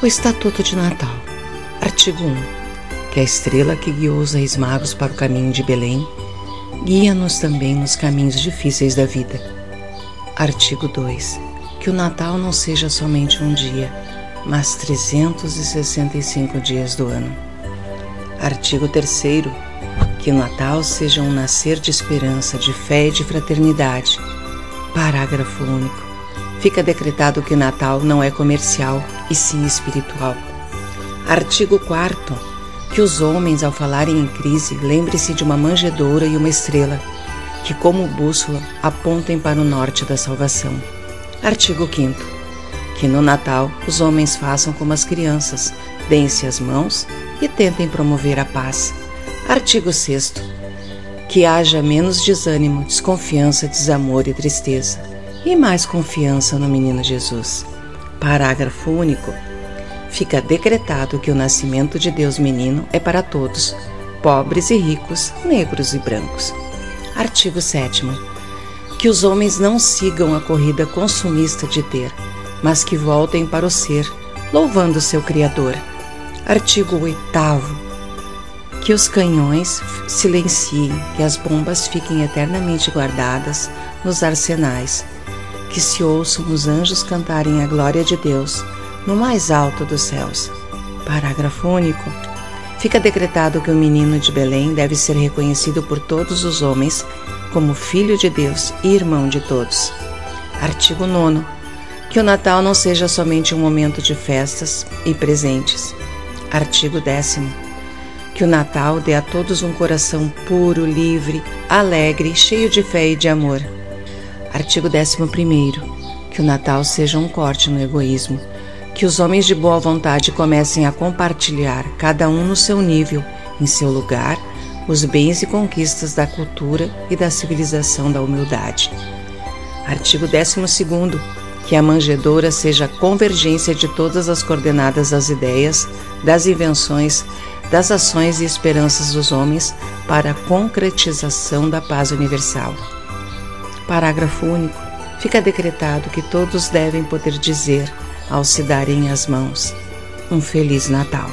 O Estatuto de Natal. Artigo 1. Que a estrela que guiou os reis magos para o caminho de Belém guia-nos também nos caminhos difíceis da vida. Artigo 2. Que o Natal não seja somente um dia, mas 365 dias do ano. Artigo 3. Que o Natal seja um nascer de esperança, de fé e de fraternidade. Parágrafo único fica decretado que o Natal não é comercial e sim espiritual. Artigo 4 que os homens, ao falarem em crise, lembrem-se de uma manjedoura e uma estrela, que, como bússola, apontem para o norte da salvação. Artigo 5 que no Natal os homens façam como as crianças, deem-se as mãos e tentem promover a paz. Artigo 6 que haja menos desânimo, desconfiança, desamor e tristeza e mais confiança no menino Jesus. Parágrafo único. Fica decretado que o nascimento de Deus menino é para todos, pobres e ricos, negros e brancos. Artigo 7 que os homens não sigam a corrida consumista de ter, mas que voltem para o ser, louvando seu Criador. Artigo 8 que os canhões silenciem, que as bombas fiquem eternamente guardadas nos arsenais que se ouçam os anjos cantarem a glória de Deus no mais alto dos céus. Parágrafo único. Fica decretado que o menino de Belém deve ser reconhecido por todos os homens como filho de Deus e irmão de todos. Artigo 9. Que o Natal não seja somente um momento de festas e presentes. Artigo 10. Que o Natal dê a todos um coração puro, livre, alegre, cheio de fé e de amor. Artigo 11. Que o Natal seja um corte no egoísmo. Que os homens de boa vontade comecem a compartilhar, cada um no seu nível, em seu lugar, os bens e conquistas da cultura e da civilização da humildade. Artigo 12. Que a manjedoura seja a convergência de todas as coordenadas das ideias, das invenções, das ações e esperanças dos homens para a concretização da paz universal. Parágrafo único. Fica decretado que todos devem poder dizer, ao se darem as mãos, um Feliz Natal.